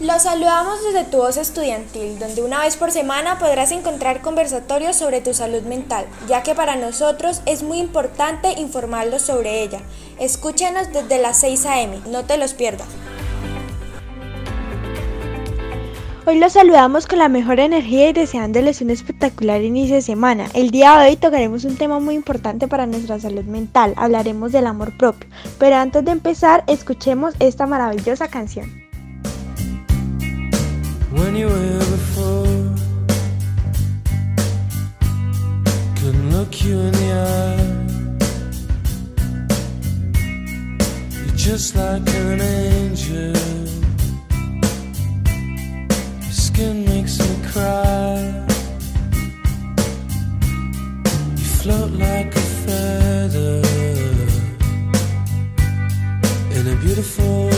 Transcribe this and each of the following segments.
Los saludamos desde tu voz estudiantil, donde una vez por semana podrás encontrar conversatorios sobre tu salud mental, ya que para nosotros es muy importante informarlos sobre ella. Escúchanos desde las 6 a.m., no te los pierdas. Hoy los saludamos con la mejor energía y deseándoles un espectacular inicio de semana. El día de hoy tocaremos un tema muy importante para nuestra salud mental, hablaremos del amor propio. Pero antes de empezar, escuchemos esta maravillosa canción. When you were before. Couldn't look you in the eye. You're just like an angel. Your skin makes me cry. You float like a feather in a beautiful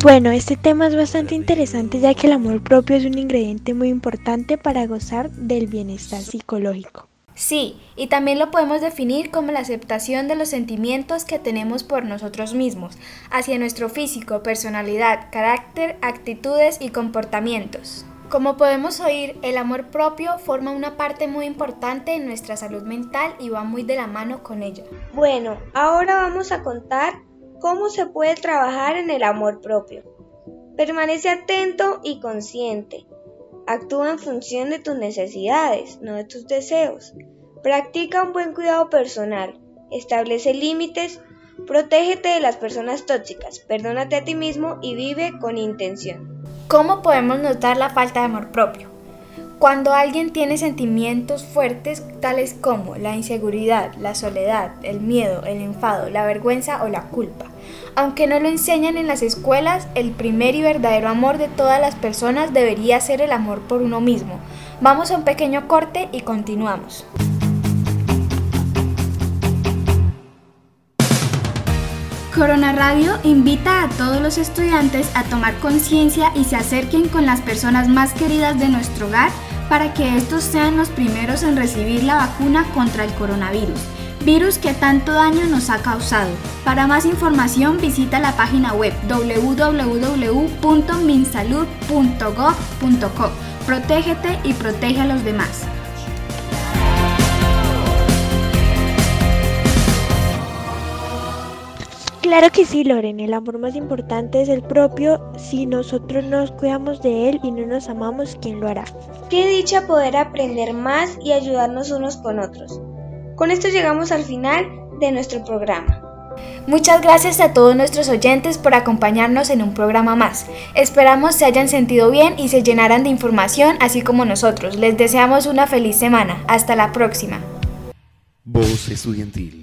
Bueno, este tema es bastante interesante ya que el amor propio es un ingrediente muy importante para gozar del bienestar psicológico. Sí, y también lo podemos definir como la aceptación de los sentimientos que tenemos por nosotros mismos, hacia nuestro físico, personalidad, carácter, actitudes y comportamientos. Como podemos oír, el amor propio forma una parte muy importante en nuestra salud mental y va muy de la mano con ella. Bueno, ahora vamos a contar ¿Cómo se puede trabajar en el amor propio? Permanece atento y consciente. Actúa en función de tus necesidades, no de tus deseos. Practica un buen cuidado personal. Establece límites. Protégete de las personas tóxicas. Perdónate a ti mismo y vive con intención. ¿Cómo podemos notar la falta de amor propio? Cuando alguien tiene sentimientos fuertes tales como la inseguridad, la soledad, el miedo, el enfado, la vergüenza o la culpa. Aunque no lo enseñan en las escuelas, el primer y verdadero amor de todas las personas debería ser el amor por uno mismo. Vamos a un pequeño corte y continuamos. Corona Radio invita a todos los estudiantes a tomar conciencia y se acerquen con las personas más queridas de nuestro hogar para que estos sean los primeros en recibir la vacuna contra el coronavirus, virus que tanto daño nos ha causado. Para más información visita la página web www.minsalud.gov.co. Protégete y protege a los demás. Claro que sí, Loren, el amor más importante es el propio. Si nosotros nos cuidamos de él y no nos amamos, ¿quién lo hará? Qué dicha poder aprender más y ayudarnos unos con otros. Con esto llegamos al final de nuestro programa. Muchas gracias a todos nuestros oyentes por acompañarnos en un programa más. Esperamos se hayan sentido bien y se llenaran de información así como nosotros. Les deseamos una feliz semana. Hasta la próxima. Voz estudiantil